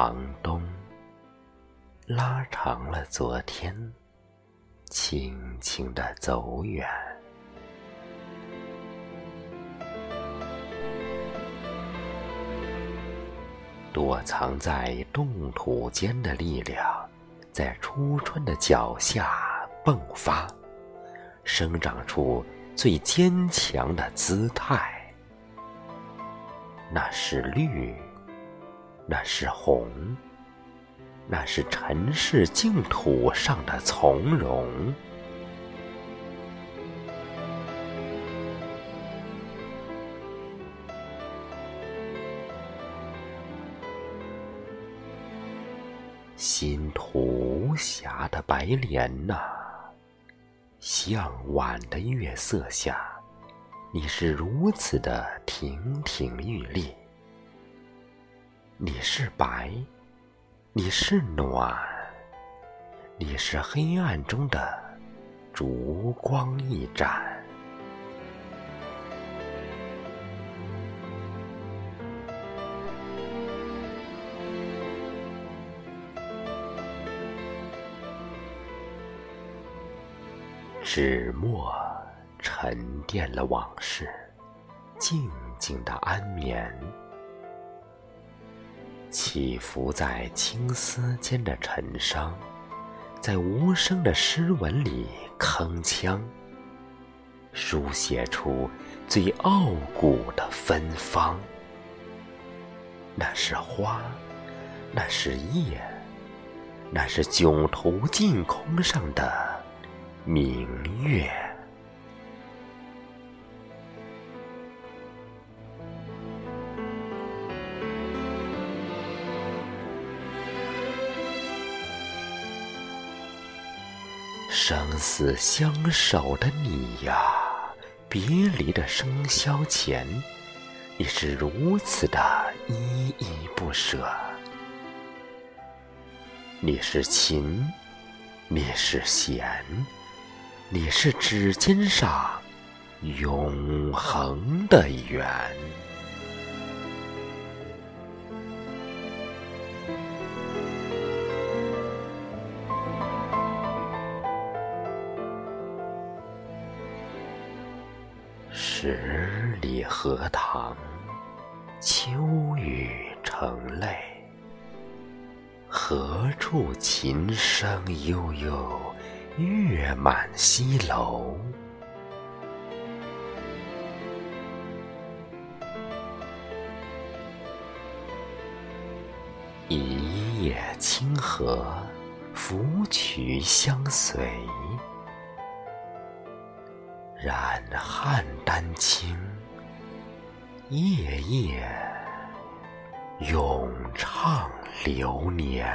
长冬，拉长了昨天，轻轻的走远。躲藏在冻土间的力量，在初春的脚下迸发，生长出最坚强的姿态。那是绿，那是红，那是尘世净土上的从容。新土无瑕的白莲呐，向晚的月色下，你是如此的亭亭玉立。你是白，你是暖，你是黑暗中的烛光一盏。纸墨沉淀了往事，静静的安眠。起伏在青丝间的尘伤，在无声的诗文里铿锵，书写出最傲骨的芬芳。那是花，那是叶，那是囧途净空上的。明月，生死相守的你呀，别离的笙箫前，你是如此的依依不舍。你是琴，你是弦。你是指尖上永恒的缘，十里荷塘，秋雨成泪，何处琴声悠悠？月满西楼，一叶清荷，芙蕖相随，染汉丹青，夜夜咏唱流年。